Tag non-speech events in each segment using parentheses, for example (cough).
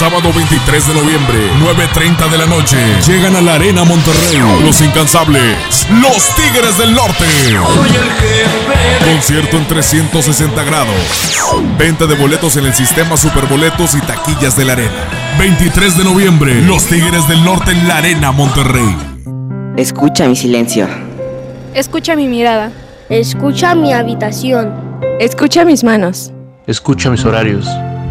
sábado 23 de noviembre, 9.30 de la noche. Llegan a la Arena Monterrey. Los incansables. Los Tigres del Norte. Concierto en 360 grados. Venta de boletos en el sistema Superboletos y taquillas de la Arena. 23 de noviembre. Los Tigres del Norte en la Arena Monterrey. Escucha mi silencio. Escucha mi mirada. Escucha mi habitación. Escucha mis manos. Escucha mis horarios.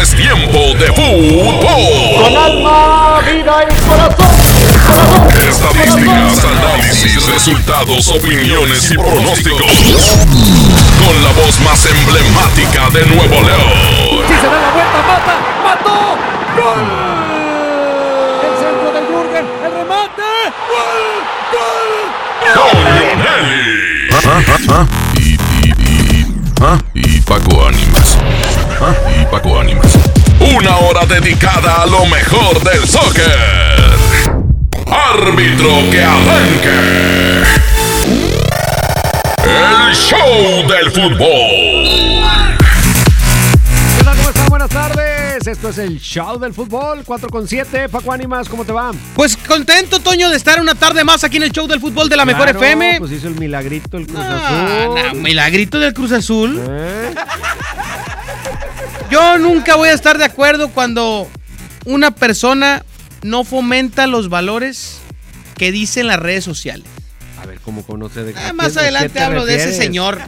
es tiempo de fútbol. Con alma, vida y corazón. Estadísticas, análisis, resultados, opiniones y pronósticos. Con la voz más emblemática de Nuevo León. Si se da la vuelta, mata, mató. ¡Gol! El centro del Jürgen, el remate. ¡Gol! ¡Gol! Nelly. Paco Ánimas. Una hora dedicada a lo mejor del soccer. Árbitro que arranque. El show del fútbol. ¿Qué tal? ¿Cómo están? Buenas tardes. Esto es el show del fútbol 4 con 7. Paco Ánimas, ¿cómo te va? Pues contento, Toño, de estar una tarde más aquí en el show del fútbol de la Mejor FM. Pues hizo el milagrito el Cruz Ah, Azul. no, milagrito del Cruz Azul. ¿Eh? Yo nunca voy a estar de acuerdo cuando una persona no fomenta los valores que dicen las redes sociales. A ver, ¿cómo conoce de Ah, más adelante hablo de ese señor,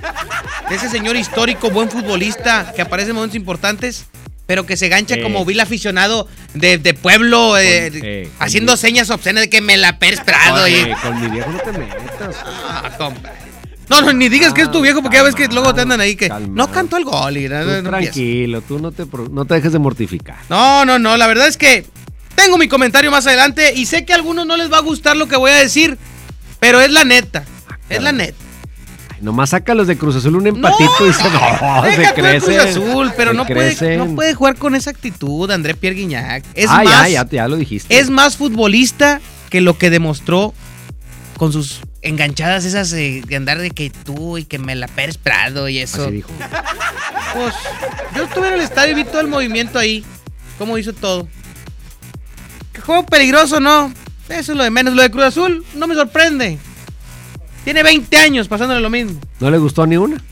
de ese señor histórico, buen futbolista, que aparece en momentos importantes, pero que se gancha Eh. como vil aficionado de, de pueblo, eh, Con- eh, haciendo señas obscenas de que me la Pérez Prado y... Con mi viejo no te metas. Ah, compa. No, no, ni digas que es tu viejo porque ya ves que luego te andan ahí que no cantó el gol y Tú no- tranquilo, tú no te, no te dejes de mortificar. No, no, no, la verdad es que tengo mi comentario más adelante y sé que a algunos no les va a gustar lo que voy a decir, pero es la neta. Es la neta. Ay, nomás saca los de Cruz Azul un empatito y se, no, se Deja crecen. Cruz Azul, pero no puede, no puede jugar con esa actitud, André Pierre Guignac. Es ah, más, ya, ya, ya lo dijiste. es más futbolista que lo que demostró con sus enganchadas esas eh, de andar de que tú y que me la Pérez Prado y eso. Así dijo. Pues yo estuve en el estadio y vi todo el movimiento ahí. Cómo hizo todo. ¿Qué juego peligroso no? Eso es lo de menos. Lo de Cruz Azul no me sorprende. Tiene 20 años pasándole lo mismo. ¿No le gustó ni una?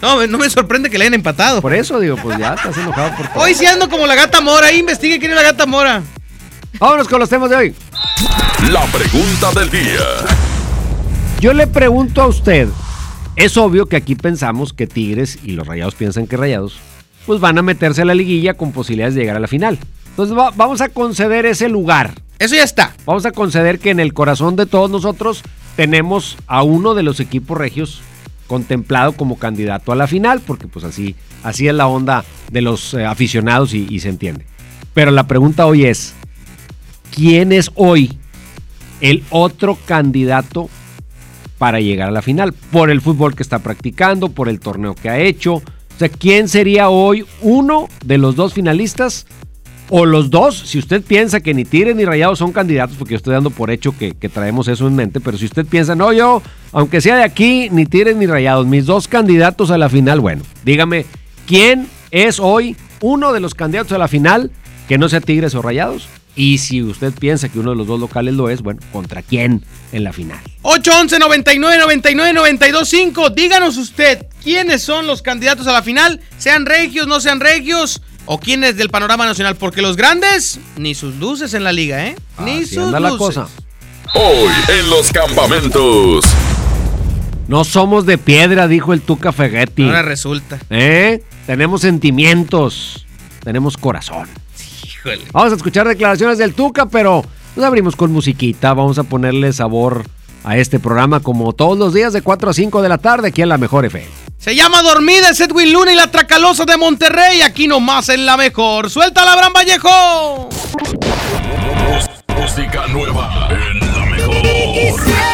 No, no me sorprende que le hayan empatado. Por eso digo, pues ya estás enojado por (laughs) todo. Hoy sí ando como la gata mora. Ahí investigue quién es la gata mora. Vámonos con los temas de hoy. La pregunta del día. Yo le pregunto a usted, es obvio que aquí pensamos que Tigres y los Rayados piensan que Rayados, pues van a meterse a la liguilla con posibilidades de llegar a la final. Entonces va- vamos a conceder ese lugar. Eso ya está. Vamos a conceder que en el corazón de todos nosotros tenemos a uno de los equipos regios contemplado como candidato a la final, porque pues así, así es la onda de los eh, aficionados y, y se entiende. Pero la pregunta hoy es, ¿quién es hoy el otro candidato para llegar a la final? Por el fútbol que está practicando, por el torneo que ha hecho. O sea, ¿quién sería hoy uno de los dos finalistas o los dos, si usted piensa que ni Tigres ni Rayados son candidatos, porque yo estoy dando por hecho que, traemos eso en mente, pero si usted piensa, no, yo, aunque sea de aquí, ni Tigres ni Rayados, mis dos candidatos a la final, bueno, dígame, ¿quién es hoy uno de los candidatos a la final que no sea Tigres o Rayados. Y si usted piensa que uno de los dos locales lo es, bueno, ¿contra quién en la final? 811 99 99 92 5. Díganos usted quiénes son los candidatos a la final, sean regios, no sean regios, o quiénes del panorama nacional, porque los grandes, ni sus luces en la liga, ¿eh? Ni Así sus anda la luces. cosa. Hoy en los campamentos. No somos de piedra, dijo el Tuca Ferretti. Ahora resulta. ¿Eh? Tenemos sentimientos, tenemos corazón. Híjole. Vamos a escuchar declaraciones del Tuca, pero nos abrimos con musiquita. Vamos a ponerle sabor a este programa como todos los días de 4 a 5 de la tarde aquí en la Mejor FM. Se llama Dormida, es Edwin Luna y la Tracalosa de Monterrey, aquí nomás en la mejor. ¡Suelta la Abraham Vallejo! Música nueva en la mejor.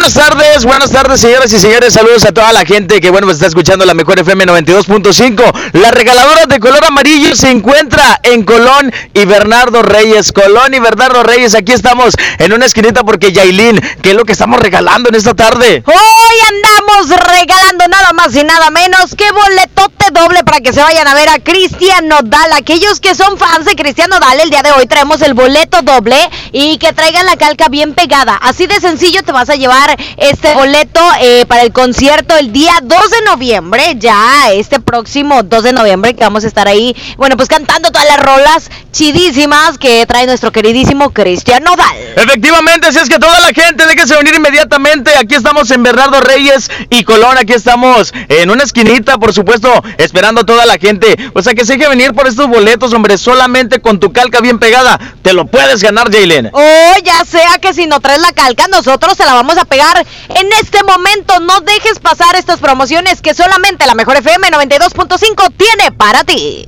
Buenas tardes, buenas tardes señoras y señores, saludos a toda la gente que bueno pues está escuchando la mejor FM 92.5. La regaladora de color amarillo se encuentra en Colón y Bernardo Reyes. Colón y Bernardo Reyes, aquí estamos en una esquinita porque Yailin, ¿qué es lo que estamos regalando en esta tarde? Hoy andamos regalando nada más y nada menos que boletote doble para que se vayan a ver a Cristian Nodal. Aquellos que son fans de Cristian Nodal, el día de hoy traemos el boleto doble y que traigan la calca bien pegada. Así de sencillo te vas a llevar este boleto eh, para el concierto el día 2 de noviembre, ya este próximo 2 de noviembre que vamos a estar ahí, bueno, pues cantando todas las rolas chidísimas que trae nuestro queridísimo Cristian Nodal. Efectivamente, así es que toda la gente déjese venir inmediatamente. Aquí estamos en Bernardo Reyes y Colón. Aquí estamos en una esquinita, por supuesto, esperando a toda la gente. O sea que se deje venir por estos boletos, hombre. Solamente con tu calca bien pegada te lo puedes ganar, Jalen. Oh, ya sea que si no traes la calca, nosotros se la vamos a pegar en este momento. No dejes pasar estas promociones que solamente la mejor FM 92.5 tiene para ti.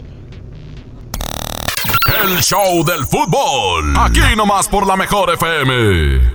El show del fútbol. Aquí nomás por la mejor FM.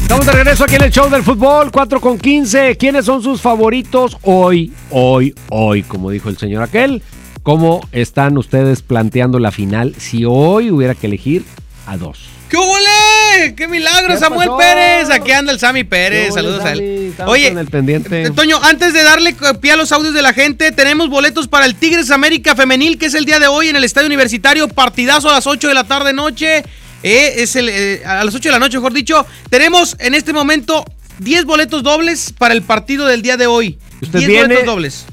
Estamos de regreso aquí en el show del fútbol, 4 con 15. ¿Quiénes son sus favoritos hoy, hoy, hoy? Como dijo el señor aquel. ¿Cómo están ustedes planteando la final si hoy hubiera que elegir a dos? ¡Qué huele! ¡Qué milagro, ¿Qué Samuel pasó? Pérez! Aquí anda el Sammy Pérez. ¿Qué Saludos a él. Oye, el pendiente. eh, Toño, antes de darle pie a los audios de la gente, tenemos boletos para el Tigres América Femenil, que es el día de hoy en el Estadio Universitario. Partidazo a las 8 de la tarde noche. Eh, es el, eh, a las 8 de la noche, mejor dicho. Tenemos en este momento 10 boletos dobles para el partido del día de hoy. Usted 10 viene- boletos dobles.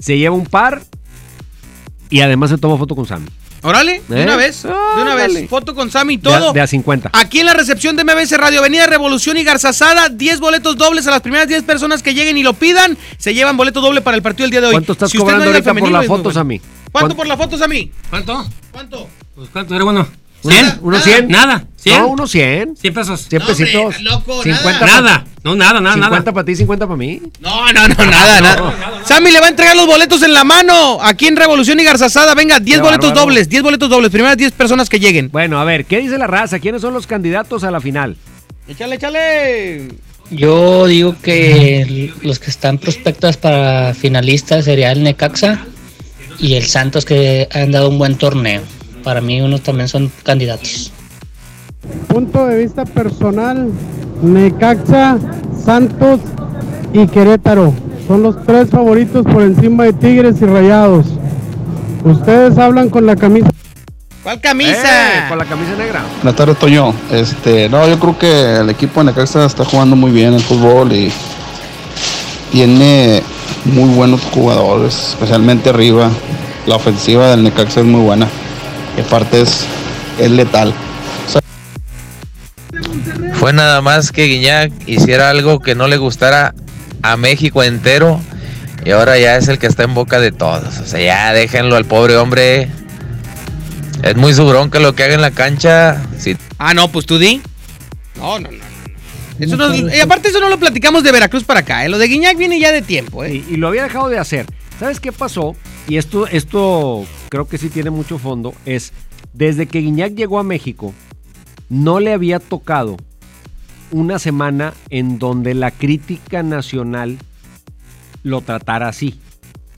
Se lleva un par y además se toma foto con Sammy. Órale, de ¿Eh? una vez, de una vez. Foto con Sammy y De a- todo. De a 50. Aquí en la recepción de MBS Radio, Avenida Revolución y Garzazada, 10 boletos dobles a las primeras 10 personas que lleguen y lo pidan. Se llevan boleto doble para el partido del día de hoy. ¿Cuánto estás Si cobrando no ahorita por femenil, la es muy foto, bueno. Sammy? ¿Cuánto por la foto, Sammy? ¿Cuánto? ¿Cuánto? Pues cuánto era bueno. ¿Uno- ¿100? ¿Uno 100? Nada. ¿100? No, unos 100. 100 pesos. 100 pesitos. 50 Nada. No, nada, nada, 50 nada. para ti, 50 para mí. No, no, no, nada, nada. Sammy le va a entregar los boletos en la mano. Aquí en Revolución y Garzazada. Venga, 10 Qué boletos bárbaro. dobles. 10 boletos dobles. Primeras 10 personas que lleguen. Bueno, a ver, ¿qué dice la raza? ¿Quiénes son los candidatos a la final? Échale, échale. Yo digo que los que están prospectas para finalistas sería el Necaxa y el Santos que han dado un buen torneo. Para mí unos también son candidatos. Punto de vista personal, Necaxa, Santos y Querétaro son los tres favoritos por encima de Tigres y Rayados. Ustedes hablan con la camisa. ¿Cuál camisa? Eh, con la camisa negra. Buenas tardes, Toño. Este, no, yo creo que el equipo de Necaxa está jugando muy bien el fútbol y tiene muy buenos jugadores, especialmente arriba. La ofensiva del Necaxa es muy buena. Aparte es, es letal. O sea, Fue nada más que Guiñac hiciera algo que no le gustara a México entero y ahora ya es el que está en boca de todos. O sea, ya déjenlo al pobre hombre. Es muy su bronca lo que haga en la cancha. Si Ah, no, pues tú di. No, no, no. no. Eso no, y aparte eso no lo platicamos de Veracruz para acá, ¿eh? Lo de Guiñac viene ya de tiempo, ¿eh? Y, y lo había dejado de hacer. ¿Sabes qué pasó? Y esto, esto creo que sí tiene mucho fondo. Es desde que Guiñac llegó a México, no le había tocado una semana en donde la crítica nacional lo tratara así.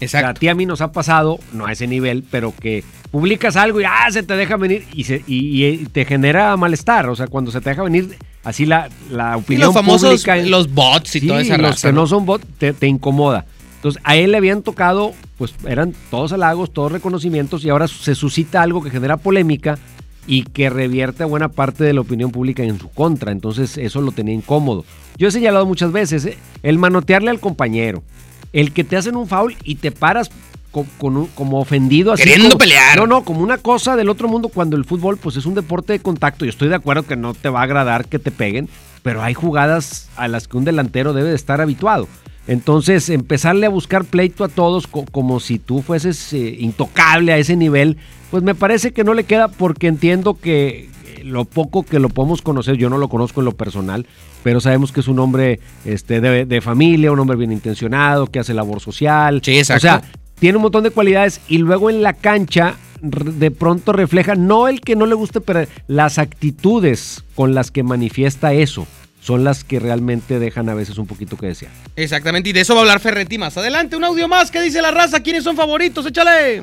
Exacto. a ti a mí nos ha pasado, no a ese nivel, pero que publicas algo y ah, se te deja venir y, se- y- y te genera malestar. O sea, cuando se te deja venir así la, la Y opinión los famosos, pública. los bots y Sí, toda esa los raza, que ¿no? no son bots te, te incomoda. Entonces, a él le habían tocado, pues eran todos halagos, todos reconocimientos, y ahora se suscita algo que genera polémica y que revierte a buena parte de la opinión pública en su contra. Entonces, eso lo tenía incómodo. Yo he señalado muchas veces, ¿eh? el manotearle al compañero, el que te hacen un foul y te paras co- con un- como ofendido. Así Queriendo como- pelear. No, no, como una cosa del otro mundo cuando el fútbol pues es un deporte de contacto. Yo estoy de acuerdo que no te va a agradar que te peguen, pero hay jugadas a las que un delantero debe de estar habituado. Entonces, empezarle a buscar pleito a todos co- como si tú fueses eh, intocable a ese nivel, pues me parece que no le queda porque entiendo que eh, lo poco que lo podemos conocer, yo no lo conozco en lo personal, pero sabemos que es un hombre este, de, de familia, un hombre bien intencionado, que hace labor social. Sí, exacto. O sea, tiene un montón de cualidades y luego en la cancha de pronto refleja, no el que no le guste, pero las actitudes con las que manifiesta eso son las que realmente dejan a veces un poquito que desear. Exactamente, y de eso va a hablar Ferretti más adelante. Un audio más, ¿qué dice la raza? ¿Quiénes son favoritos? Échale.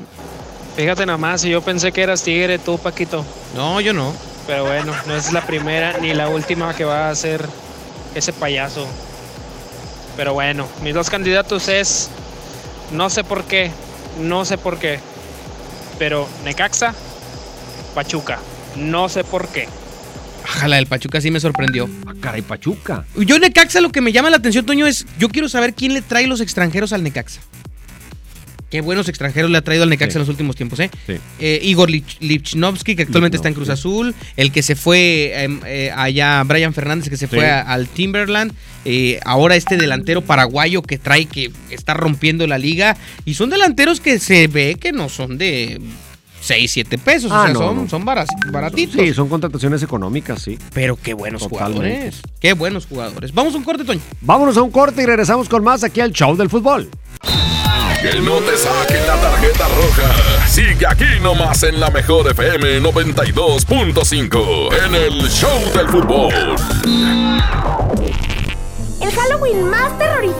Fíjate nada más, yo pensé que eras tigre tú, Paquito. No, yo no. Pero bueno, no es la primera ni la última que va a hacer ese payaso. Pero bueno, mis dos candidatos es, no sé por qué, no sé por qué, pero Necaxa, Pachuca, no sé por qué. Ajá, la del Pachuca sí me sorprendió. Ah, caray, Pachuca. Yo Necaxa lo que me llama la atención, Toño, es yo quiero saber quién le trae los extranjeros al Necaxa. Qué buenos extranjeros le ha traído al Necaxa Sí. en los últimos tiempos, ¿eh? Sí. Eh, Igor Lich- Lichnowsky, que actualmente está en Cruz Azul. El que se fue em, eh, allá, Brian Fernández, que se fue a- al Timberland. Eh, ahora este delantero paraguayo que trae, que está rompiendo la liga. Y son delanteros que se ve que no son de 6, 7 pesos. o Ah, sea, no, son, no. son baras- baratitos. Sí, son contrataciones económicas, sí. Pero qué buenos Totalmente. jugadores. Qué buenos jugadores. Vamos a un corte, Toño. Vámonos a un corte y regresamos con más aquí al show del fútbol. Que no te saquen la tarjeta roja. Sigue aquí nomás en la mejor FM 92.5 en el Show del Fútbol. El Halloween más terrorífico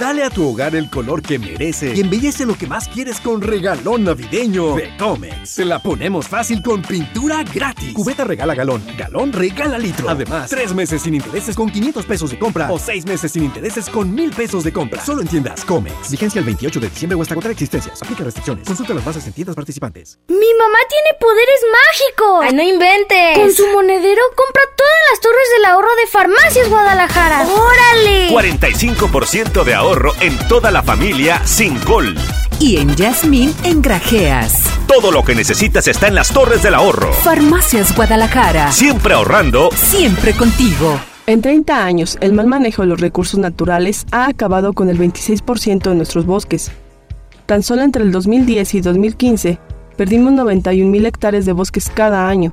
Dale a tu hogar el color que merece y embellece lo que más quieres con regalón navideño de Comex. Te la ponemos fácil con pintura gratis. Cubeta regala galón, galón regala litro. Además, tres meses sin intereses con 500 pesos de compra o seis meses sin intereses con 1000 pesos de compra. Solo en tiendas Comex. Vigencia el 28 de diciembre o hasta contra existencias. Aplica restricciones. Consulta las bases en tiendas participantes. Mi mamá tiene poderes mágicos. Ay, no inventes. Con su monedero compra todas las torres del ahorro de Farmacias Guadalajara. ¡Órale! 45% de ahorro en toda la familia sin gol. Y en Yasmín en Grajeas. Todo lo que necesitas está en las torres del ahorro. Farmacias Guadalajara. Siempre ahorrando. Siempre contigo. En 30 años, el mal manejo de los recursos naturales ha acabado con el 26% de nuestros bosques. Tan solo entre el 2010 y 2015, perdimos 91.000 hectáreas de bosques cada año.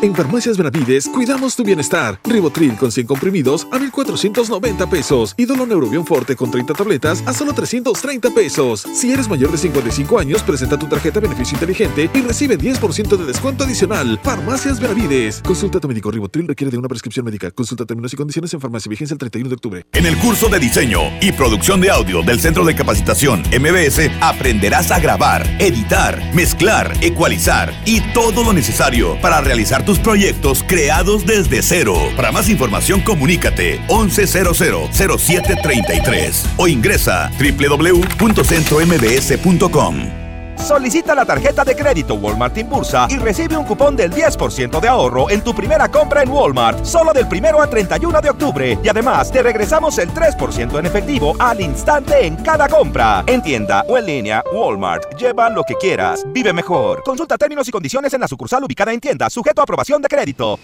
En Farmacias Benavides cuidamos tu bienestar. Ribotril con 100 comprimidos a 1,490 pesos. Y Doloneurobion Forte con 30 tabletas a solo 330 pesos. Si eres mayor de 55 años, presenta tu tarjeta Beneficio Inteligente y recibe 10% de descuento adicional. Farmacias Benavides. Consulta a tu médico. Ribotril requiere de una prescripción médica. Consulta términos y condiciones en farmacia. Vigencia el 31 de octubre. En el curso de diseño y producción de audio del Centro de Capacitación MBS aprenderás a grabar, editar, mezclar, ecualizar y todo lo necesario para realizar tus proyectos creados desde cero. Para más información comunícate 11000733 o ingresa www.centrombs.com. Solicita la tarjeta de crédito Walmart Impulsa y recibe un cupón del 10% de ahorro en tu primera compra en Walmart, solo del primero al 31 de octubre. Y además te regresamos el 3% en efectivo al instante en cada compra. En tienda o en línea, Walmart. Lleva lo que quieras. Vive mejor. Consulta términos y condiciones en la sucursal ubicada en tienda, sujeto a aprobación de crédito.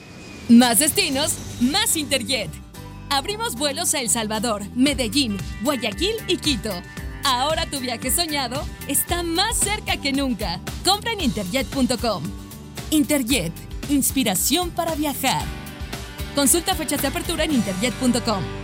Más destinos, más Interjet. Abrimos vuelos a El Salvador, Medellín, Guayaquil y Quito. Ahora tu viaje soñado está más cerca que nunca. Compra en interjet.com. Interjet, inspiración para viajar. Consulta fechas de apertura en interjet.com.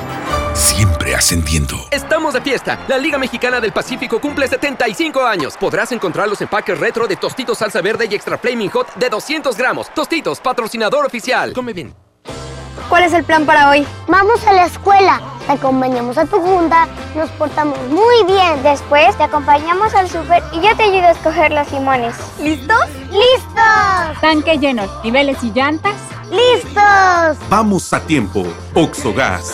Siempre ascendiendo. Estamos de fiesta. La Liga Mexicana del Pacífico cumple 75 años. Podrás encontrar los empaques retro de Tostitos Salsa Verde y Extra Flaming Hot de 200 gramos. Tostitos, patrocinador oficial. Come bien. ¿Cuál es el plan para hoy? Vamos a la escuela, te acompañamos a tu junta, nos portamos muy bien. Después te acompañamos al súper y yo te ayudo a escoger los limones. ¿Listos? ¡Listos! Tanque lleno, niveles y llantas. ¡Listos! Vamos a tiempo. Oxogas.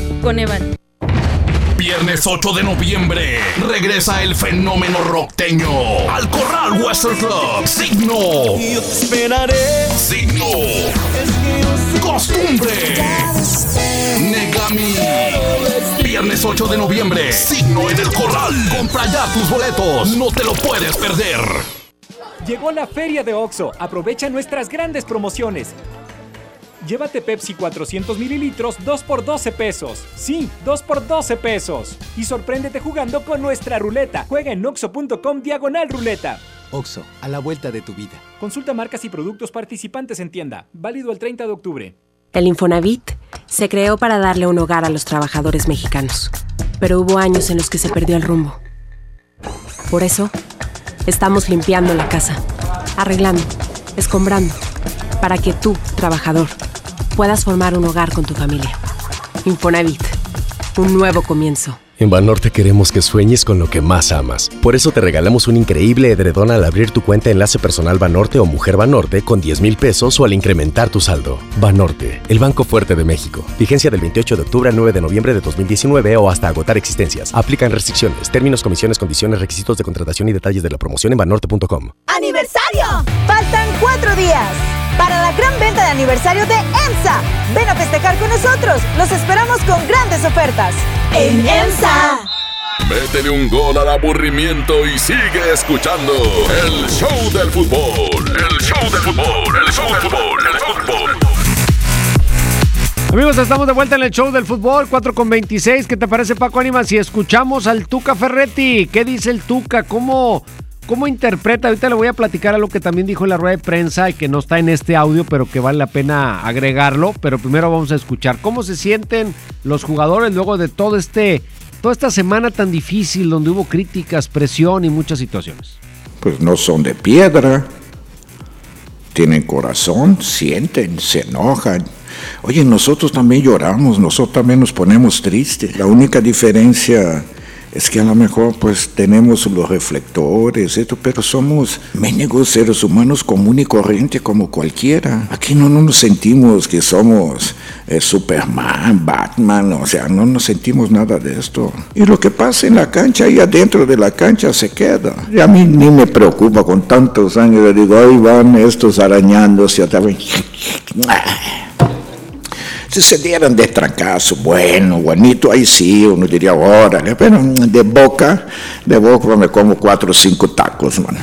Coneval. Viernes 8 de noviembre regresa el fenómeno rockteño al Corral Western Club. Signo. Yo te esperaré. Signo. Costumbre. Negami. Viernes 8 de noviembre. Signo en el Corral. Compra ya tus boletos. No te lo puedes perder. Llegó la feria de OXO. Aprovecha nuestras grandes promociones. Llévate Pepsi 400 mililitros 2 por 12 pesos. Sí, 2 por 12 pesos. Y sorpréndete jugando con nuestra ruleta. Juega en oxo.com diagonal ruleta. OXO, a la vuelta de tu vida. Consulta marcas y productos participantes en tienda. Válido el 30 de octubre. El Infonavit se creó para darle un hogar a los trabajadores mexicanos. Pero hubo años en los que se perdió el rumbo. Por eso, estamos limpiando la casa, arreglando, escombrando, para que tú, trabajador, puedas formar un hogar con tu familia. Infonavit, un nuevo comienzo. En Banorte queremos que sueñes con lo que más amas. Por eso te regalamos un increíble edredón al abrir tu cuenta Enlace Personal Banorte o Mujer Banorte con 10 mil pesos o al incrementar tu saldo. Banorte, el Banco Fuerte de México. Vigencia del 28 de octubre al 9 de noviembre de 2019 o hasta agotar existencias. Aplican restricciones, términos, comisiones, condiciones, requisitos de contratación y detalles de la promoción en banorte.com. ¡Aniversario! Faltan cuatro días para la gran venta de aniversario de EMSA. Ven a festejar con nosotros. Los esperamos con grandes ofertas. En EMSA. Métele un gol al aburrimiento y sigue escuchando el show del fútbol. El show del fútbol, el show del fútbol, el show del fútbol. Amigos, estamos de vuelta en el show del fútbol, 4 con 26. ¿Qué te parece, Paco Ánimas? Si escuchamos al Tuca Ferretti, ¿qué dice el Tuca? ¿Cómo, ¿Cómo interpreta? Ahorita le voy a platicar algo que también dijo en la rueda de prensa y que no está en este audio, pero que vale la pena agregarlo. Pero primero vamos a escuchar cómo se sienten los jugadores luego de todo este, toda esta semana tan difícil donde hubo críticas, presión y muchas situaciones. Pues no son de piedra. Tienen corazón, sienten, se enojan. Oye, nosotros también lloramos, nosotros también nos ponemos tristes. La única diferencia es que a lo mejor pues tenemos los reflectores, esto, pero somos mendigos seres humanos común y corriente como cualquiera. Aquí no, no nos sentimos que somos eh, Superman, Batman, o sea, no nos sentimos nada de esto. Y lo que pasa en la cancha y adentro de la cancha se queda. Y a mí ni me preocupa con tantos años, le digo, ahí van estos arañándose a través. Si se dieran de trancazo, bueno, bonito, ahí sí, uno diría, órale, pero de boca, de boca me como cuatro o cinco tacos, mano.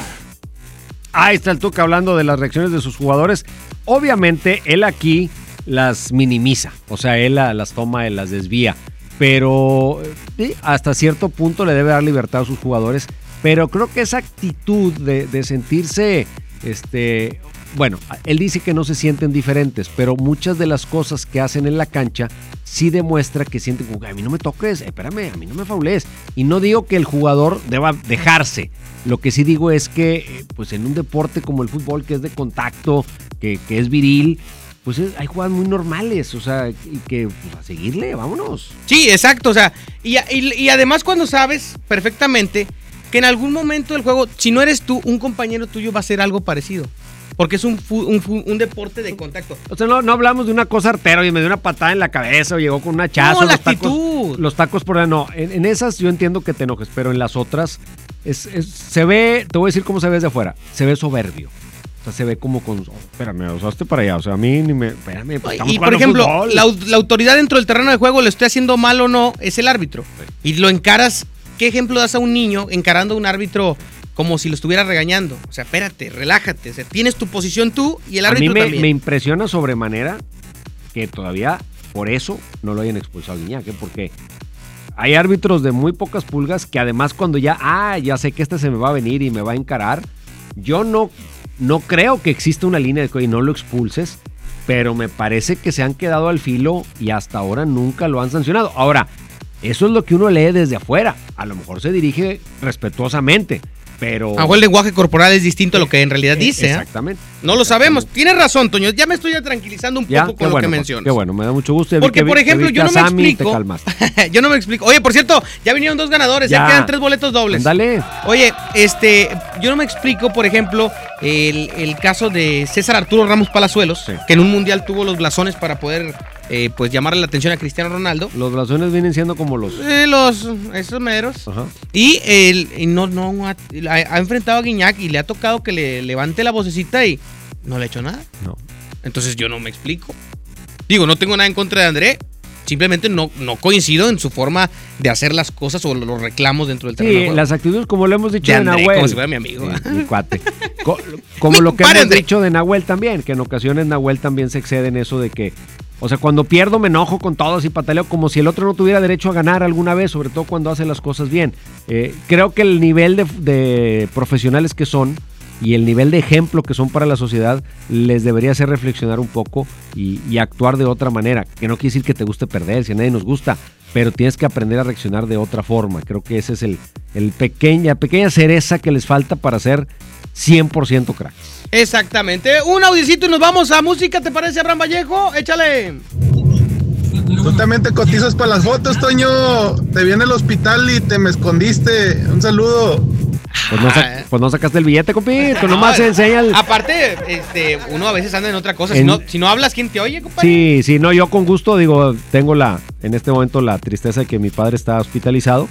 Ahí está el Tuca hablando de las reacciones de sus jugadores. Obviamente, él aquí las minimiza, o sea, él las toma, él las desvía, pero hasta cierto punto le debe dar libertad a sus jugadores, pero creo que esa actitud de, de sentirse, este, bueno, él dice que no se sienten diferentes, pero muchas de las cosas que hacen en la cancha sí demuestra que sienten como que a mí no me toques, espérame, a mí no me faules. Y no digo que el jugador deba dejarse. Lo que sí digo es que, eh, pues en un deporte como el fútbol, que es de contacto, que, es viril, pues es- hay jugadas muy normales, o sea, y que pues, a seguirle, vámonos. Sí, exacto, o sea, y, y- y además cuando sabes perfectamente que en algún momento del juego, si no eres tú, un compañero tuyo va a hacer algo parecido. Porque es un, un, un deporte de contacto. O sea, no, no hablamos de una cosa artera y me dio una patada en la cabeza o llegó con un hachazo. No, la los tacos, los tacos por no. En, en esas yo entiendo que te enojes, pero en las otras es, es- se ve, te voy a decir cómo se ve desde afuera, se ve soberbio. O sea, se ve como con, oh, espérame, hazte para allá, o sea, a mí ni me, espérame, pues, estamos Y por ejemplo, la autoridad dentro del terreno de juego, le estoy haciendo mal o no, es el árbitro. Y lo encaras, ¿qué ejemplo das a un niño encarando a un árbitro como si lo estuviera regañando. O sea, espérate, relájate. O sea, tienes tu posición tú y el A mí árbitro me, también. me impresiona sobremanera que todavía por eso no lo hayan expulsado Guiñac, ¿eh? porque hay árbitros de muy pocas pulgas que además cuando ya, ah, ya sé que este se me va a venir y me va a encarar, yo no, no creo que exista una línea de que "Oye, no lo expulses, pero me parece que se han quedado al filo y hasta ahora nunca lo han sancionado. Ahora, eso es lo que uno lee desde afuera, a lo mejor se dirige respetuosamente, pero... El lenguaje corporal es distinto a lo que en realidad Eh, dice. ¿eh? Exactamente. No lo sabemos. Tienes razón, Toño. Ya me estoy tranquilizando un poco con lo que Juan, mencionas. Qué bueno, me da mucho gusto. Porque, por ejemplo, yo no me explico. (laughs) yo no me explico. Oye, por cierto, ya vinieron dos ganadores, ya, Ya. quedan tres boletos dobles. Ándale. Oye, este, yo no me explico, por ejemplo, el, el caso de César Arturo Ramos Palazuelos, que en un mundial tuvo los blasones para poder, eh, pues, llamarle la atención a Cristiano Ronaldo. Los blasones vienen siendo como los... Eh, los, esos meros. Ajá. Y él y no, no, ha, ha- enfrentado a Guiñac y le ha tocado que le levante la vocecita y no le ha hecho nada. No. Entonces yo no me explico. Digo, no tengo nada en contra de André. Simplemente no, no coincido en su forma de hacer las cosas o los reclamos dentro del terreno. Sí, las actitudes, como lo hemos dicho De de, André, Nahuel. como si fuera mi amigo. Sí, mi cuate. Co- (laughs) como Mi lo que hemos André. dicho de Nahuel también, que en ocasiones Nahuel también se excede en eso de que, o sea, cuando pierdo me enojo con todos y pataleo como si el otro no tuviera derecho a ganar alguna vez, sobre todo cuando hace las cosas bien. Eh, creo que el nivel de, profesionales que son y el nivel de ejemplo que son para la sociedad les debería hacer reflexionar un poco y, actuar de otra manera. Que no quiere decir que te guste perder, si a nadie nos gusta, pero tienes que aprender a reaccionar de otra forma. Creo que ese es el, el pequeña, pequeña cereza que les falta para ser 100% cracks. Exactamente. Un audicito y nos vamos a música, ¿te parece, Abraham Vallejo? Échale. Tú también te cotizas para las fotos, Toño. Te viene el hospital y te me escondiste. Un saludo. Pues no, sa- pues no sacaste el billete, compi. Tú nomás No, enseña el... Aparte, este, uno a veces anda en otra cosa. En- Si, no, si no hablas, ¿quién te oye, compadre? Sí, sí, no, yo con gusto digo, tengo la, en este momento la tristeza de que mi padre está hospitalizado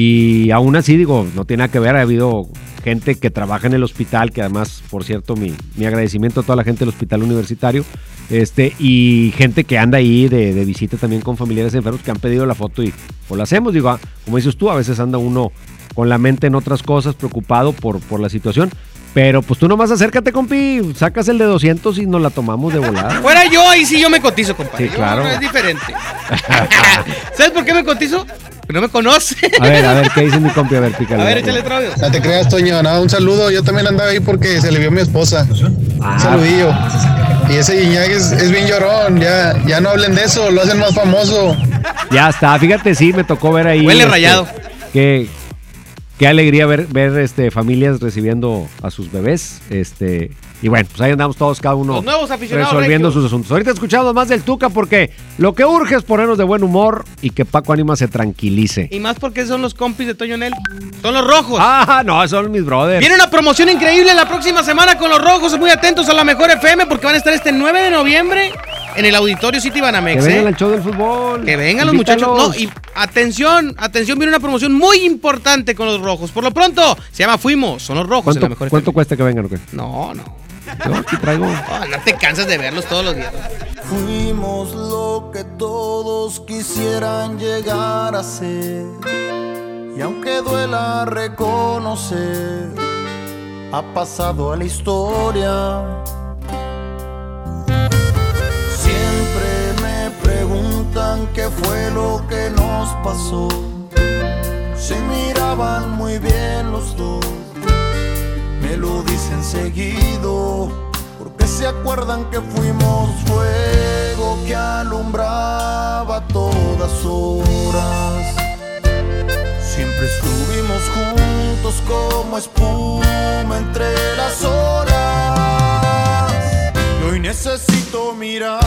y aún así digo, no tiene nada que ver, ha habido gente que trabaja en el hospital, que además, por cierto, mi, mi agradecimiento a toda la gente del hospital universitario, este, y gente que anda ahí de, de visita también con familiares enfermos que han pedido la foto y pues la hacemos, digo, ah, como dices tú, a veces anda uno con la mente en otras cosas, preocupado por, por la situación. Pero pues tú nomás acércate, compi, sacas el de 200 y nos la tomamos de volada. (laughs) Fuera yo, ahí sí yo me cotizo, compadre. Sí, Yo, claro. no, es diferente. (laughs) ¿Sabes por qué me cotizo? No me conoce. A ver, a ver, ¿qué dice mi compi? A ver, pícale. A ver, échale otro audio. No te creas, Toño. No, un saludo. Yo también andaba ahí porque se le vio mi esposa. Ah. Un saludillo. Y ese Guiñac es, es bien llorón. Ya, ya no hablen de eso. Lo hacen más famoso. Ya está, fíjate, sí, me tocó ver ahí. Huele este, rayado. Qué, qué alegría ver, ver este, familias recibiendo a sus bebés. Este, y bueno, pues ahí andamos todos, cada uno nuevos resolviendo regios. sus asuntos. Ahorita escuchamos más del Tuca porque lo que urge es ponernos de buen humor y que Paco Anima se tranquilice. Y más porque son los compis de Toño Nel. Son los rojos. Ah, no, son mis brothers. Viene una promoción increíble la próxima semana con los rojos. Muy atentos a la mejor FM porque van a estar este 9 de noviembre en el Auditorio City Que Banamex. vengan ¿eh? al show del fútbol. Que vengan los Invítalos. muchachos. No, y atención, atención, viene una promoción muy importante con los rojos. Por lo pronto, se llama Fuimos, son los rojos en la ¿Cuánto, mejor cuánto cuesta que vengan o qué? No, no. Yo aquí traigo. Oh, (laughs) no te cansas de verlos todos los días. Fuimos lo que todos quisieran llegar a ser. Y aunque duela reconocer, ha pasado a la historia. Siempre me preguntan qué fue lo que nos pasó. Se miraban muy bien los dos, me lo dicen seguido, porque se acuerdan que fuimos fuego que alumbraba todas horas. Siempre estuvimos juntos como espuma entre las horas. Y hoy necesito mirarte,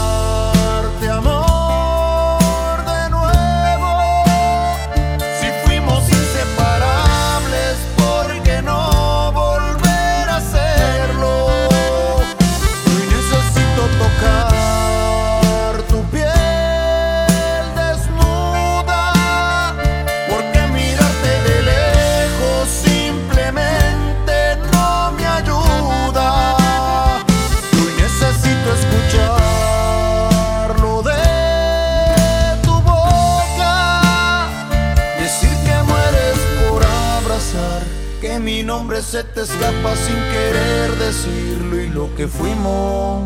te escapa sin querer decirlo y lo que fuimos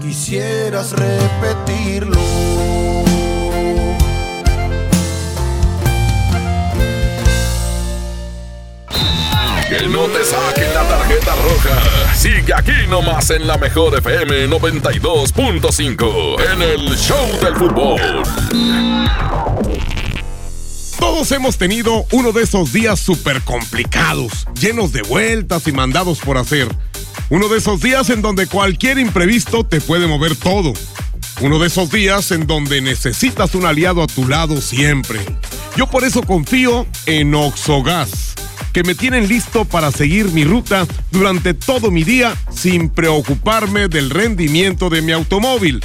quisieras repetirlo. Que no te saquen la tarjeta roja. Sigue aquí nomás en la mejor FM 92.5 en el Show del Fútbol. Todos hemos tenido uno de esos días súper complicados, llenos de vueltas y mandados por hacer. Uno de esos días en donde cualquier imprevisto te puede mover todo. Uno de esos días en donde necesitas un aliado a tu lado siempre. Yo por eso confío en Oxogas, que me tienen listo para seguir mi ruta durante todo mi día sin preocuparme del rendimiento de mi automóvil.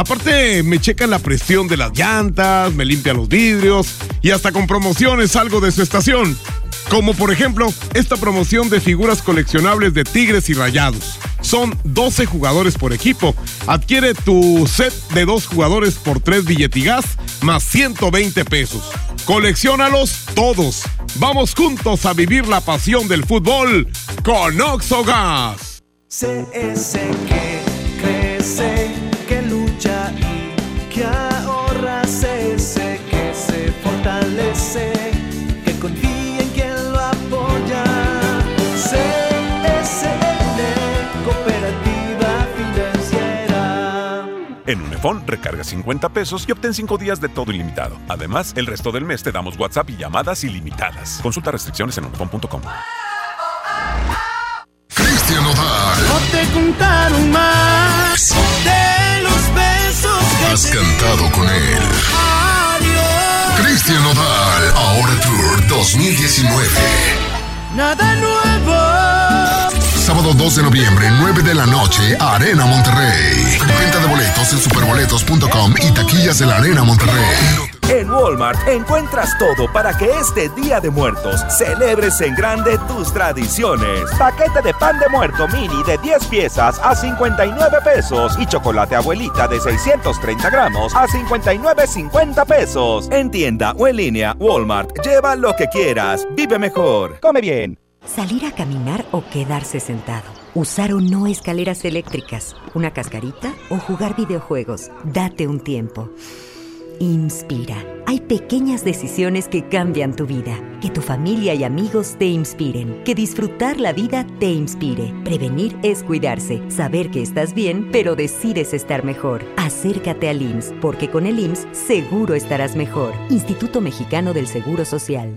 Aparte, me checan la presión de las llantas, me limpian los vidrios y hasta con promociones salgo de su estación. Como por ejemplo, esta promoción de figuras coleccionables de Tigres y Rayados. Son 12 jugadores por equipo. Adquiere tu set de dos jugadores por 3 billetigas más 120 pesos. Colecciónalos todos. Vamos juntos a vivir la pasión del fútbol con Oxogas. CS que crece, En Unifón recarga 50 pesos y obtén 5 días de todo ilimitado. Además, el resto del mes te damos WhatsApp y llamadas ilimitadas. Consulta restricciones en unifón.com. Cristian Odal. No te contaron más de los besos que Has te cantado con él. Adiós. Cristian Odal, ahora Tour 2019. Nada nuevo. Sábado 2 de noviembre, 9 de la noche, Arena Monterrey. Venta de boletos en superboletos.com y taquillas de la Arena Monterrey. En Walmart encuentras todo para que este Día de Muertos celebres en grande tus tradiciones. Paquete de pan de muerto mini de 10 piezas a 59 pesos y chocolate abuelita de 630 gramos a 59.50 pesos. En tienda o en línea, Walmart. Lleva lo que quieras. Vive mejor. Come bien. Salir a caminar o quedarse sentado. Usar o no escaleras eléctricas. Una cascarita o jugar videojuegos. Date un tiempo. Inspira. Hay pequeñas decisiones que cambian tu vida. Que tu familia y amigos te inspiren. Que disfrutar la vida te inspire. Prevenir es cuidarse. Saber que estás bien, pero decides estar mejor. Acércate al IMSS, porque con el IMSS seguro estarás mejor. Instituto Mexicano del Seguro Social.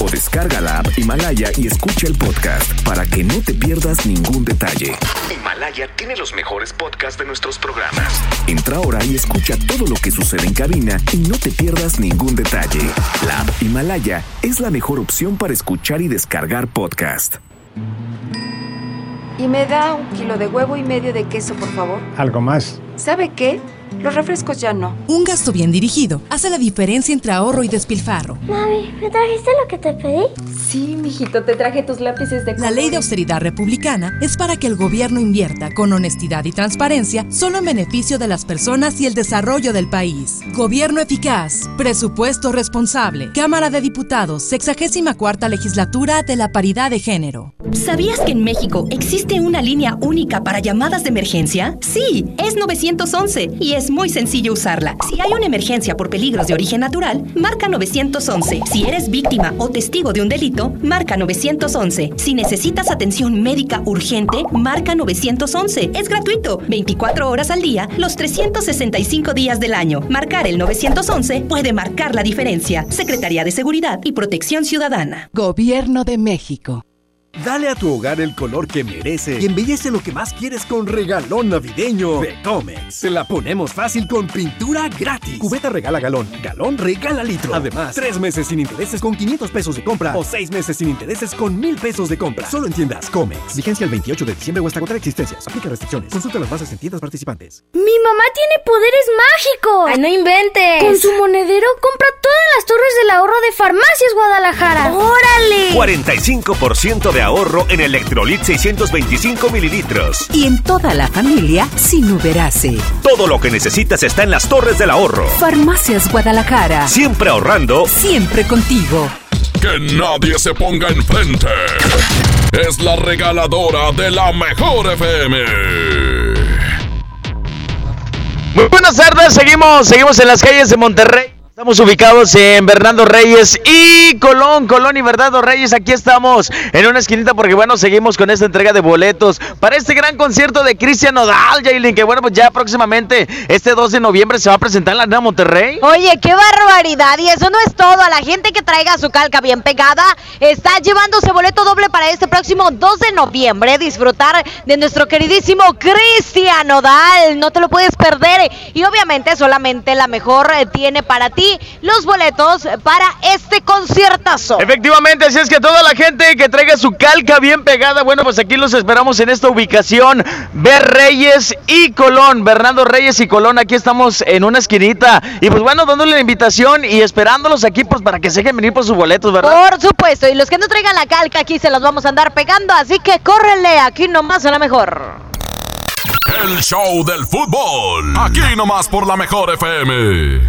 o descarga la app Himalaya y escucha el podcast para que no te pierdas ningún detalle. Himalaya tiene los mejores podcasts de nuestros programas. Entra ahora y escucha todo lo que sucede en cabina y no te pierdas ningún detalle. La app Himalaya es la mejor opción para escuchar y descargar podcast. Y me da un kilo de huevo y medio de queso, por favor. ¿Algo más? ¿Sabe qué? Los refrescos ya no. Un gasto bien dirigido hace la diferencia entre ahorro y despilfarro. Mami, ¿me trajiste lo que te pedí? Sí, mijito, te traje tus lápices de La ley de austeridad republicana es para que el gobierno invierta con honestidad y transparencia solo en beneficio de las personas y el desarrollo del país. Gobierno eficaz, presupuesto responsable, Cámara de Diputados, 64 legislatura de la paridad de género. ¿Sabías que en México existe una línea única para llamadas de emergencia? Sí, es 911 y es muy sencillo usarla. Si hay una emergencia por peligros de origen natural, marca 911. Si eres víctima o testigo de un delito, marca 911. Si necesitas atención médica urgente, marca 911. Es gratuito, 24 horas al día, los 365 días del año. Marcar el 911 puede marcar la diferencia. Secretaría de Seguridad y Protección Ciudadana. Gobierno de México. Dale a tu hogar el color que merece y embellece lo que más quieres con regalón navideño de Comex. Se la ponemos fácil con pintura gratis. Cubeta regala galón, galón regala litro. Además, tres meses sin intereses con 500 pesos de compra o seis meses sin intereses con 1000 pesos de compra. Solo en tiendas Comex. Vigencia el 28 de diciembre o hasta agotar existencias. Aplica restricciones. Consulta las bases en tiendas participantes. Mi mamá tiene poderes mágicos. ¡Ay, no inventes! Con su monedero compra todas las torres del ahorro de Farmacias Guadalajara. ¡Órale! 45% de ahorro en Electrolit 625 mililitros. Y en toda la familia sin Uberase. Todo lo que necesitas está en las torres del ahorro. Farmacias Guadalajara. Siempre ahorrando. Siempre contigo. Que nadie se ponga enfrente. Es la regaladora de la mejor FM. Muy buenas tardes, seguimos, seguimos en las calles de Monterrey. Estamos ubicados en Bernardo Reyes y Colón, Colón y Bernardo Reyes. Aquí estamos en una esquinita porque, bueno, seguimos con esta entrega de boletos para este gran concierto de Cristian Nodal, Jailin, que, bueno, pues ya próximamente, este 2 de noviembre, se va a presentar en la Arena Monterrey. Oye, qué barbaridad. Y eso no es todo. A la gente que traiga su calca bien pegada está llevándose boleto doble para este próximo 2 de noviembre. Disfrutar de nuestro queridísimo Cristian Nodal. No te lo puedes perder. Y obviamente solamente la mejor eh, tiene para ti los boletos para este conciertazo. Efectivamente, así es que toda la gente que traiga su calca bien pegada, bueno, pues aquí los esperamos en esta ubicación. Ver Reyes y Colón, Bernardo Reyes y Colón, aquí estamos en una esquinita. Y pues bueno, dándole la invitación y esperándolos aquí pues para que se dejen venir por sus boletos, ¿verdad? Por supuesto, y los que no traigan la calca aquí se los vamos a andar pegando, así que córrele, aquí nomás a la mejor. El show del fútbol. Aquí nomás por la mejor FM.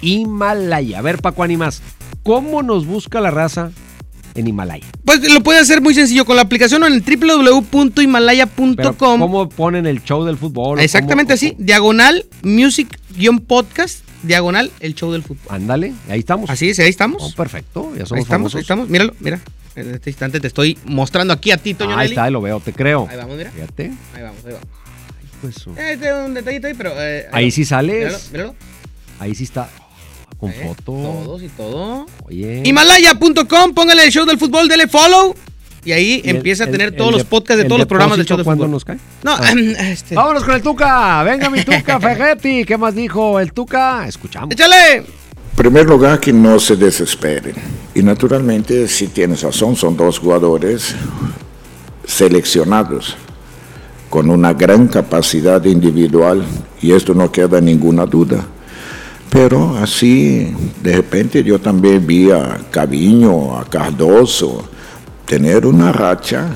Himalaya. A ver, Paco Animas, ¿cómo nos busca la raza en Himalaya? Pues lo puede hacer muy sencillo con la aplicación o en el www.himalaya.com. ¿Cómo ponen el show del fútbol? Exactamente así, diagonal music-podcast, diagonal el show del fútbol. Ándale, ahí estamos. Así es, ahí estamos. Oh, perfecto, ya somos ahí estamos, famosos. ahí estamos, míralo, mira. En este instante te estoy mostrando aquí a ti, Toño Ahí está, lo veo, te creo. Ahí vamos, mira. Fíjate. Ahí vamos, ahí vamos. Pues, oh. Este es un detallito ahí, pero. eh, Ahí va. sí sales. Míralo, míralo. Ahí sí está. Con Eh, foto. Todos y todo. Oye. Himalaya.com, póngale el show del fútbol, dele follow. Y ahí ¿Y el- empieza a el- tener el todos los de- podcasts de el todos los programas del show del cuándo fútbol. nos No, cae? Ah. (laughs) este. Vámonos con el Tuca. Venga, mi Tuca, (laughs) Ferretti. ¿Qué más dijo el Tuca? Escuchamos. ¡Échale! En primer lugar, que no se desesperen. Y naturalmente, si tienes razón, son dos jugadores seleccionados. con una gran capacidad individual y esto no queda ninguna duda. Pero así, de repente yo también vi a Caviño, a Cardoso, tener una racha,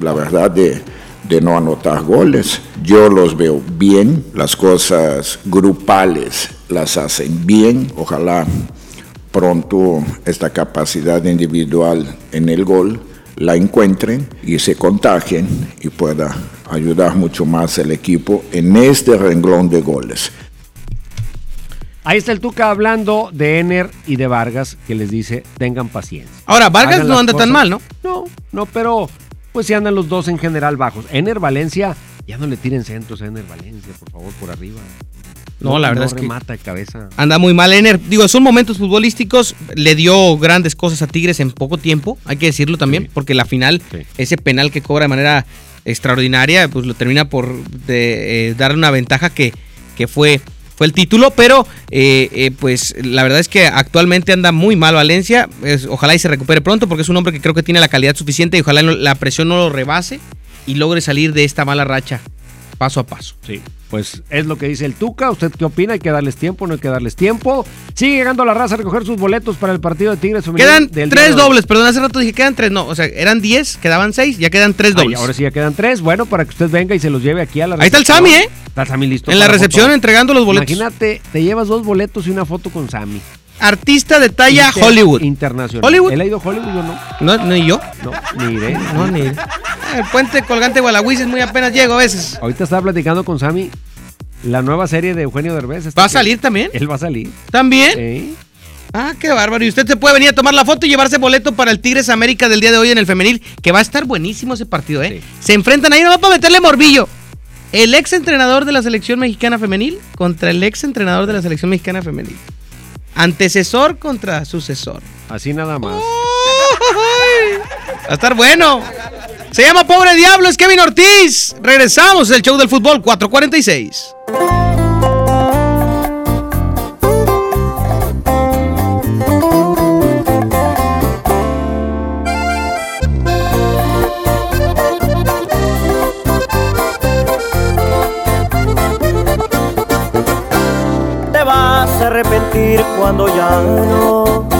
la verdad, de, de no anotar goles. Yo los veo bien, las cosas grupales las hacen bien, ojalá pronto esta capacidad individual en el gol la encuentren y se contagien y pueda ayudar mucho más el equipo en este renglón de goles. Ahí está el Tuca hablando de Ener y de Vargas, que les dice, tengan paciencia. Ahora, Vargas no anda tan mal, ¿no? No, no, pero pues sí andan los dos en general bajos. Ener Valencia, ya no le tiren centros a Ener Valencia, por favor, por arriba. No, la verdad es que- remata de cabeza. Anda muy mal Ener. Digo, son momentos futbolísticos. Le dio grandes cosas a Tigres en poco tiempo, hay que decirlo también, porque la final, ese penal que cobra de manera extraordinaria, pues lo termina por de, eh, darle una ventaja que, que fue, fue el título. Pero, eh, eh, pues la verdad es que actualmente anda muy mal Valencia. Ojalá y se recupere pronto, porque es un hombre que creo que tiene la calidad suficiente y ojalá la presión no lo rebase y logre salir de esta mala racha paso a paso. Sí. Pues es lo que dice el Tuca. ¿Usted qué opina? Hay que darles tiempo, no hay que darles tiempo. Sigue llegando la raza a recoger sus boletos para el partido de Tigres femenil Quedan del tres de dobles, perdón, hace rato dije quedan tres, no, o sea, eran diez, quedaban seis, ya quedan tres Ay, dobles. ahora sí ya quedan tres. Bueno, para que usted venga y se los lleve aquí a la Ahí está el recepción. Sammy, ¿eh? Está el Sammy listo. En la recepción foto. entregando los boletos. Imagínate, te llevas dos boletos y una foto con Sammy. Artista de talla Inter- Hollywood. Internacional. Hollywood. ¿Él ha ido a Hollywood o no? No, ni yo. No, ni iré. No, ni iré. El puente colgante de Gualahuiz es muy apenas llego a veces. Ahorita estaba platicando con Sammy la nueva serie de Eugenio Derbez. ¿Va a salir también? Él va a salir. ¿También? Sí. Ah, qué bárbaro. Y usted se puede venir a tomar la foto y llevarse boleto para el Tigres América del día de hoy en el femenil, que va a estar buenísimo ese partido, ¿eh? Se enfrentan ahí nomás para meterle morbillo. El ex entrenador de la selección mexicana femenil contra el ex entrenador de la selección mexicana femenil. Antecesor contra sucesor. Así nada más. Va a estar bueno. Se llama Pobre Diablo, es Kevin Ortiz. Regresamos el show del fútbol 446. te vas a arrepentir cuando ya no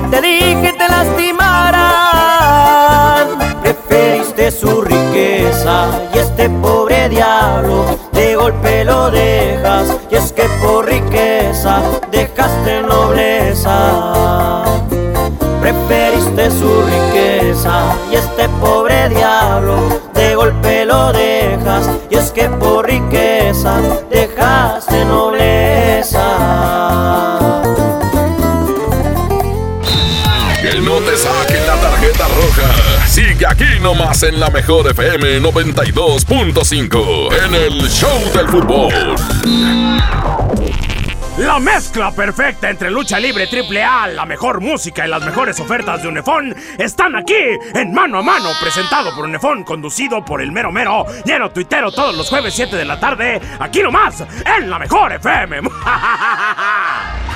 te dije te lastimarán preferiste su riqueza y este pobre diablo de golpe lo dejas y es que por riqueza dejaste nobleza. Preferiste su riqueza y este pobre diablo de golpe lo dejas. Y es que por riqueza dejaste nobleza. Saquen la tarjeta roja. Sigue aquí nomás en la mejor FM 92.5 en el Show del Fútbol. La mezcla perfecta entre lucha libre triple A, la mejor música y las mejores ofertas de Unefón están aquí en Mano a Mano, presentado por Unefón, conducido por el mero mero, lleno tuitero todos los jueves 7 de la tarde, aquí nomás, en la mejor FM. (laughs)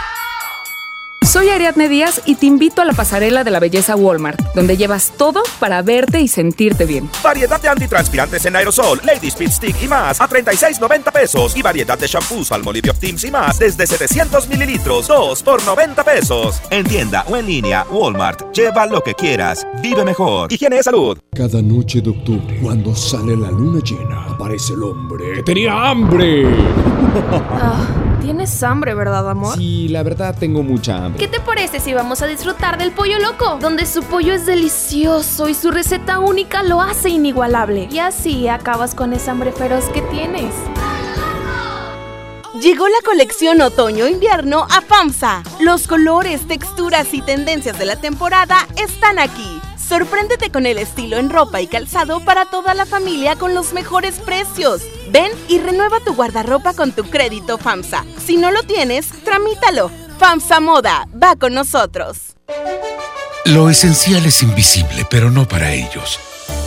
Soy Ariadne Díaz y te invito a la pasarela de la belleza Walmart, donde llevas todo para verte y sentirte bien. Variedad de antitranspirantes en aerosol, Lady Speed Stick y más a 36.90 pesos. Y variedad de shampoos, Almolivio Optims y más desde 700 mililitros, 2 por 90 pesos. En tienda o en línea, Walmart. Lleva lo que quieras. Vive mejor. Higiene de salud. Cada noche de octubre, cuando sale la luna llena, aparece el hombre que tenía hambre. (laughs) Tienes hambre, ¿verdad, amor? Sí, la verdad tengo mucha hambre. ¿Qué te parece si vamos a disfrutar del pollo loco? Donde su pollo es delicioso y su receta única lo hace inigualable. Y así acabas con esa hambre feroz que tienes. Llegó la colección otoño-invierno a FAMSA. Los colores, texturas y tendencias de la temporada están aquí. Sorpréndete con el estilo en ropa y calzado para toda la familia con los mejores precios. Ven y renueva tu guardarropa con tu crédito FAMSA. Si no lo tienes, tramítalo. FAMSA Moda, va con nosotros. Lo esencial es invisible, pero no para ellos.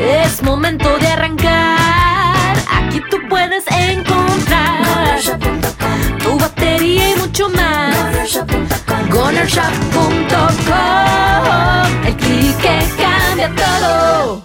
Es momento de arrancar. Aquí tú puedes encontrar tu batería y mucho más. Gonershop.com. El clic que cambia todo.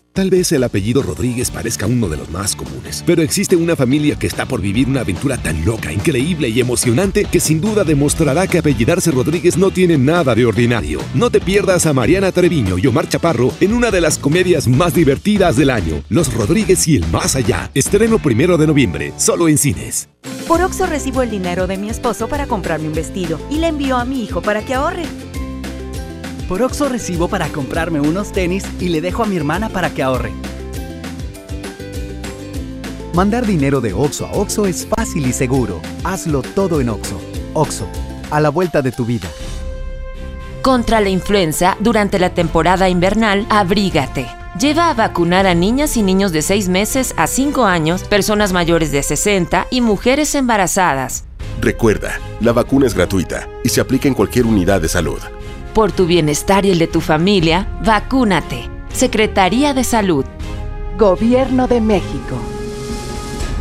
Tal vez el apellido Rodríguez parezca uno de los más comunes, pero existe una familia que está por vivir una aventura tan loca, increíble y emocionante que sin duda demostrará que apellidarse Rodríguez no tiene nada de ordinario. No te pierdas a Mariana Treviño y Omar Chaparro en una de las comedias más divertidas del año, Los Rodríguez y el Más Allá. Estreno primero de noviembre, solo en cines. Por Oxo recibo el dinero de mi esposo para comprarme un vestido y le envío a mi hijo para que ahorre. Por Oxo recibo para comprarme unos tenis y le dejo a mi hermana para que ahorre. Mandar dinero de Oxo a Oxo es fácil y seguro. Hazlo todo en Oxo. Oxo, a la vuelta de tu vida. Contra la influenza, durante la temporada invernal, abrígate. Lleva a vacunar a niñas y niños de 6 meses a 5 años, personas mayores de 60 y mujeres embarazadas. Recuerda, la vacuna es gratuita y se aplica en cualquier unidad de salud. Por tu bienestar y el de tu familia, vacúnate. Secretaría de Salud. Gobierno de México.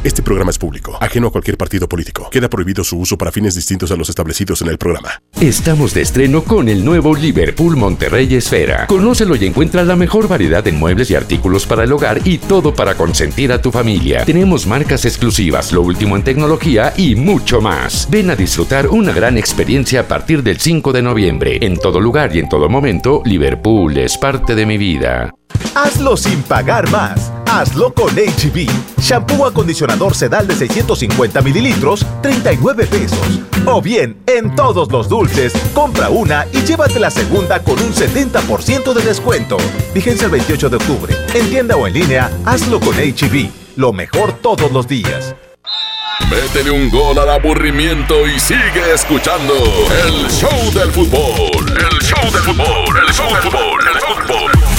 Este programa es público, ajeno a cualquier partido político. Queda prohibido su uso para fines distintos a los establecidos en el programa. Estamos de estreno con el nuevo Liverpool Monterrey Esfera. Conócelo y encuentra la mejor variedad de muebles y artículos para el hogar y todo para consentir a tu familia. Tenemos marcas exclusivas, lo último en tecnología y mucho más. Ven a disfrutar una gran experiencia a partir del 5 de noviembre. En todo lugar y en todo momento, Liverpool es parte de mi vida. Hazlo sin pagar más. Hazlo con HB. Shampoo acondicionador sedal de 650 mililitros, 39 pesos. O bien, en todos los dulces, compra una y llévate la segunda con un 70% de descuento. Vigencia el 28 de octubre. En tienda o en línea, hazlo con HB. Lo mejor todos los días. Métele un gol al aburrimiento y sigue escuchando el show del fútbol. El show del fútbol, el show del fútbol, el fútbol.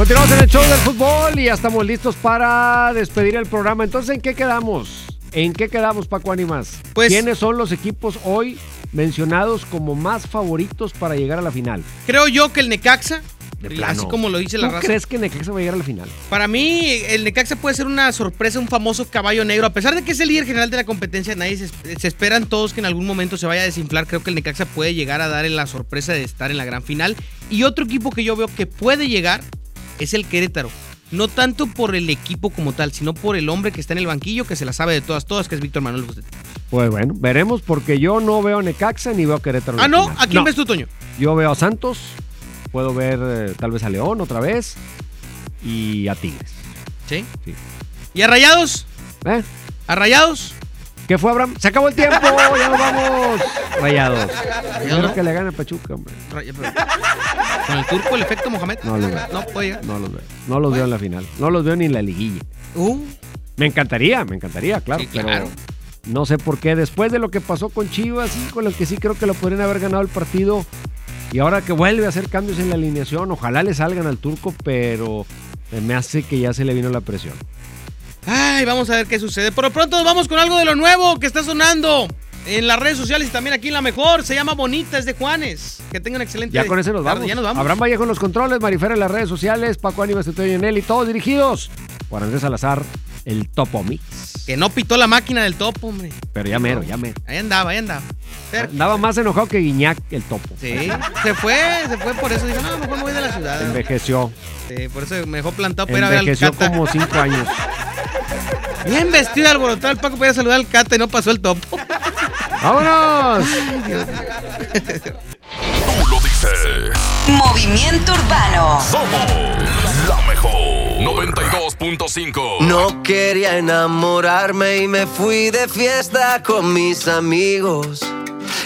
Continuamos en el show del fútbol y ya estamos listos para despedir el programa. Entonces, ¿en qué quedamos? ¿En qué quedamos, Paco Ánimas? Pues- ¿Quiénes son los equipos hoy mencionados como más favoritos para llegar a la final? Creo yo que el Necaxa, De así como lo dice la ¿Tú raza. crees que Necaxa va a llegar a la final? Para mí, el Necaxa puede ser una sorpresa, un famoso caballo negro. A pesar de que es el líder general de la competencia, nadie se, se esperan todos que en algún momento se vaya a desinflar. Creo que el Necaxa puede llegar a dar en la sorpresa de estar en la gran final. Y otro equipo que yo veo que puede llegar es el Querétaro. No tanto por el equipo como tal, sino por el hombre que está en el banquillo, que se la sabe de todas, todas, que es Víctor Manuel Bucetich. Pues bueno, veremos porque yo no veo a Necaxa ni veo a Querétaro. Ah, ¿no? ¿A quién ves tú, Toño? Yo veo a Santos, puedo ver eh, tal vez a León otra vez y a Tigres. ¿Sí? ¿Y a Rayados? ¿Eh? ¿A Rayados? ¿Qué fue, Abraham? Se acabó el tiempo, ya nos vamos. Rayados. Yo no? creo que le gana a Pachuca, hombre. Pero- ¿Con el turco, el efecto Mohamed? No lo veo. No, puede llegar. No los veo. No los veo en la final. No los veo ni en la liguilla. Uh. Me encantaría, me encantaría, claro. Sí, claro. Pero no sé por qué. Después de lo que pasó con Chivas, con lo que sí creo que lo podrían haber ganado el partido. Y ahora que vuelve a hacer cambios en la alineación, ojalá le salgan al turco, pero me hace que ya se le vino la presión. Ay, vamos a ver qué sucede. Por lo pronto nos vamos con algo de lo nuevo que está sonando en las redes sociales y también aquí en La Mejor. Se llama Bonita, es de Juanes. Que tengan excelente Ya con ese nos tarde. vamos. Ya nos vamos. Abraham Vallejo en los controles, Marifera en las redes sociales, Paco Ánimas, Estoy en él y todos dirigidos por Andrés Salazar, el Topo Mix. Que no pitó la máquina del topo, hombre. Pero ya mero, ya mero. Ahí andaba, ahí andaba. Cerca. Andaba más enojado que Guiñac, el Topo. Sí, se fue, se fue por eso. Dijo, no, mejor me voy de la ciudad. Envejeció. Sí, por eso me dejó plantado para ir a ver al Envejeció como cinco años. (laughs) Bien vestido y alborotado el Paco para ir a saludar al Cata y no pasó el topo. ¡Vámonos! Tú lo dices. Movimiento Urbano. Somos la mejor. 92.5. No quería enamorarme y me fui de fiesta con mis amigos.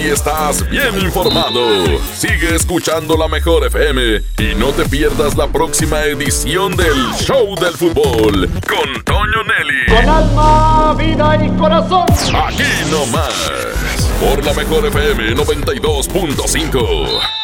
Sí estás bien informado. Sigue escuchando la mejor FM y no te pierdas la próxima edición del Show del Fútbol con Toño Nelly. Con alma, vida y corazón. Aquí nomás. Por la mejor FM 92.5.